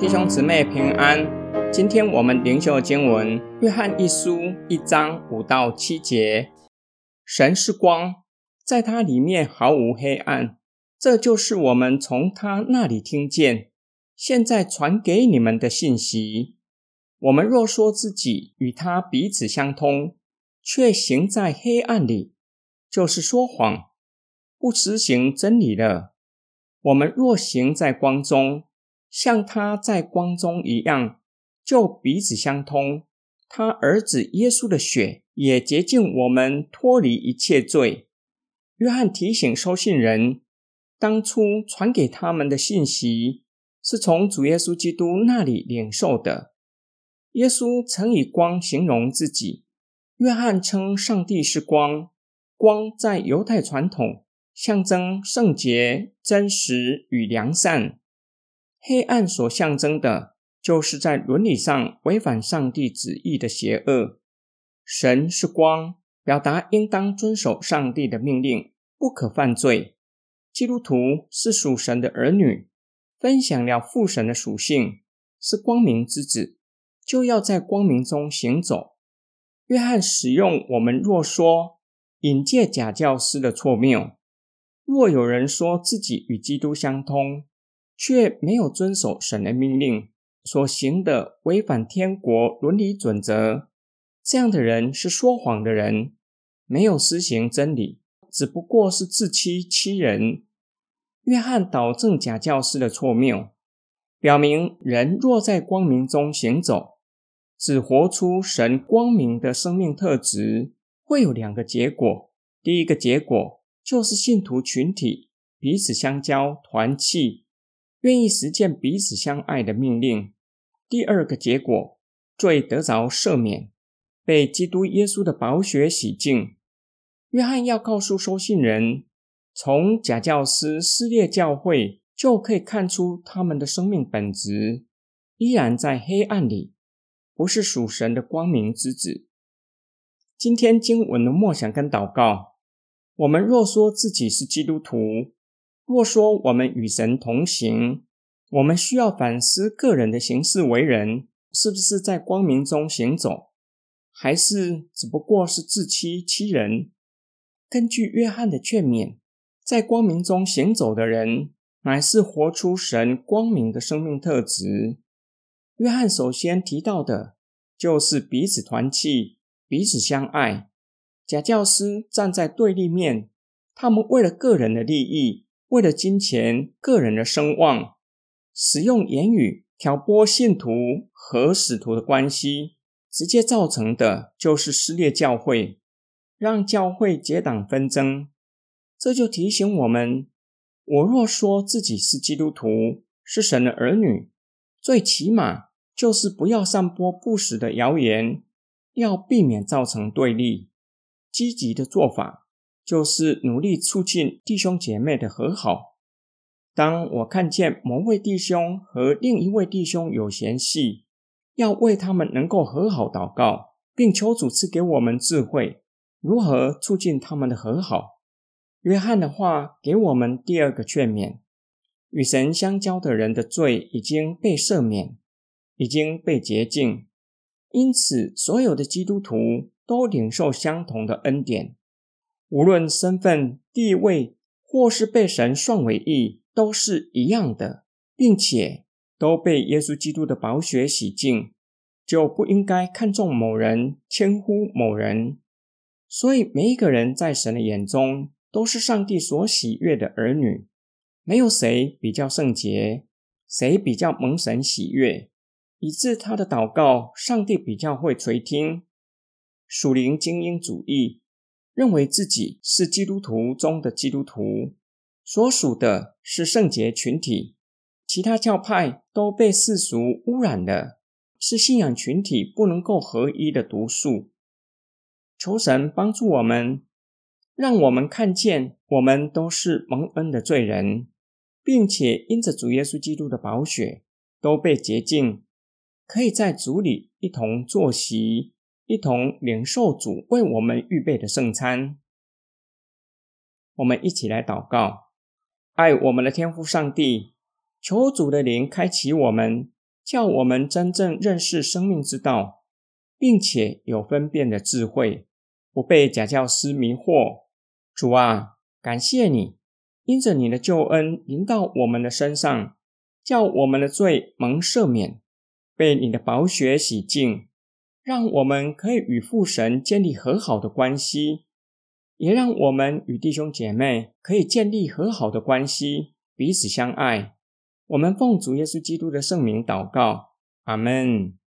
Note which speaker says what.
Speaker 1: 弟兄姊妹平安。今天我们灵修经文《约翰一书》一章五到七节。神是光，在它里面毫无黑暗。这就是我们从他那里听见，现在传给你们的信息。我们若说自己与他彼此相通，却行在黑暗里，就是说谎，不实行真理了。我们若行在光中，像他在光中一样，就彼此相通。他儿子耶稣的血也洁净我们，脱离一切罪。约翰提醒收信人，当初传给他们的信息，是从主耶稣基督那里领受的。耶稣曾以光形容自己。约翰称上帝是光，光在犹太传统。象征圣洁、真实与良善；黑暗所象征的，就是在伦理上违反上帝旨意的邪恶。神是光，表达应当遵守上帝的命令，不可犯罪。基督徒是属神的儿女，分享了父神的属性，是光明之子，就要在光明中行走。约翰使用我们若说引介假教师的错谬。若有人说自己与基督相通，却没有遵守神的命令，所行的违反天国伦理准则，这样的人是说谎的人，没有施行真理，只不过是自欺欺人。约翰导正假教师的错谬，表明人若在光明中行走，只活出神光明的生命特质，会有两个结果。第一个结果。就是信徒群体彼此相交、团契，愿意实践彼此相爱的命令。第二个结果，罪得着赦免，被基督耶稣的宝血洗净。约翰要告诉收信人，从假教师撕裂教会，就可以看出他们的生命本质依然在黑暗里，不是属神的光明之子。今天经文的默想跟祷告。我们若说自己是基督徒，若说我们与神同行，我们需要反思个人的行事为人是不是在光明中行走，还是只不过是自欺欺人？根据约翰的劝勉，在光明中行走的人，乃是活出神光明的生命特质。约翰首先提到的，就是彼此团契，彼此相爱。假教师站在对立面，他们为了个人的利益，为了金钱、个人的声望，使用言语挑拨信徒和使徒的关系，直接造成的就是撕裂教会，让教会结党纷争。这就提醒我们：我若说自己是基督徒，是神的儿女，最起码就是不要散播不实的谣言，要避免造成对立。积极的做法就是努力促进弟兄姐妹的和好。当我看见某位弟兄和另一位弟兄有嫌隙，要为他们能够和好祷告，并求主赐给我们智慧，如何促进他们的和好。约翰的话给我们第二个劝勉：与神相交的人的罪已经被赦免，已经被洁净，因此所有的基督徒。都领受相同的恩典，无论身份地位或是被神算为义，都是一样的，并且都被耶稣基督的宝血洗净，就不应该看重某人，轻忽某人。所以，每一个人在神的眼中都是上帝所喜悦的儿女，没有谁比较圣洁，谁比较蒙神喜悦，以致他的祷告，上帝比较会垂听。属灵精英主义认为自己是基督徒中的基督徒，所属的是圣洁群体，其他教派都被世俗污染了，是信仰群体不能够合一的毒素。求神帮助我们，让我们看见我们都是蒙恩的罪人，并且因着主耶稣基督的宝血都被洁净，可以在主里一同坐席。一同领受主为我们预备的圣餐，我们一起来祷告，爱我们的天父上帝，求主的灵开启我们，叫我们真正认识生命之道，并且有分辨的智慧，不被假教师迷惑。主啊，感谢你，因着你的救恩临到我们的身上，叫我们的罪蒙赦免，被你的宝血洗净，让我们可以与父神建立和好的关系，也让我们与弟兄姐妹可以建立和好的关系，彼此相爱。我们奉主耶稣基督的圣名祷告，阿门。